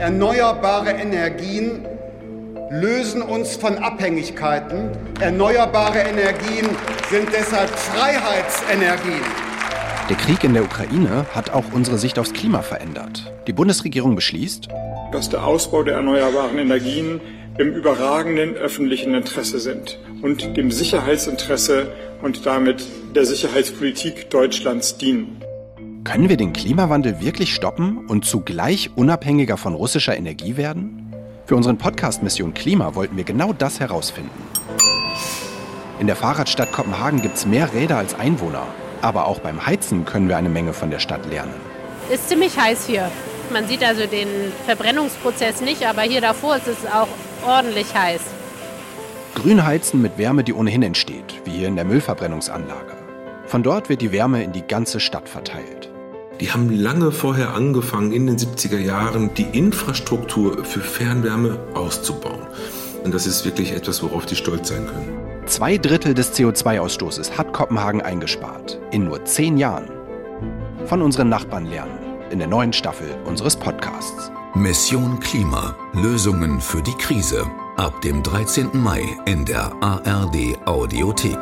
Erneuerbare Energien lösen uns von Abhängigkeiten. Erneuerbare Energien sind deshalb Freiheitsenergien. Der Krieg in der Ukraine hat auch unsere Sicht aufs Klima verändert. Die Bundesregierung beschließt, dass der Ausbau der erneuerbaren Energien im überragenden öffentlichen Interesse sind und dem Sicherheitsinteresse und damit der Sicherheitspolitik Deutschlands dienen. Können wir den Klimawandel wirklich stoppen und zugleich unabhängiger von russischer Energie werden? Für unseren Podcast Mission Klima wollten wir genau das herausfinden. In der Fahrradstadt Kopenhagen gibt es mehr Räder als Einwohner. Aber auch beim Heizen können wir eine Menge von der Stadt lernen. Ist ziemlich heiß hier. Man sieht also den Verbrennungsprozess nicht, aber hier davor ist es auch ordentlich heiß. Grün heizen mit Wärme, die ohnehin entsteht, wie hier in der Müllverbrennungsanlage. Von dort wird die Wärme in die ganze Stadt verteilt. Die haben lange vorher angefangen, in den 70er Jahren die Infrastruktur für Fernwärme auszubauen. Und das ist wirklich etwas, worauf die stolz sein können. Zwei Drittel des CO2-Ausstoßes hat Kopenhagen eingespart. In nur zehn Jahren. Von unseren Nachbarn lernen. In der neuen Staffel unseres Podcasts. Mission Klima. Lösungen für die Krise. Ab dem 13. Mai in der ARD Audiothek.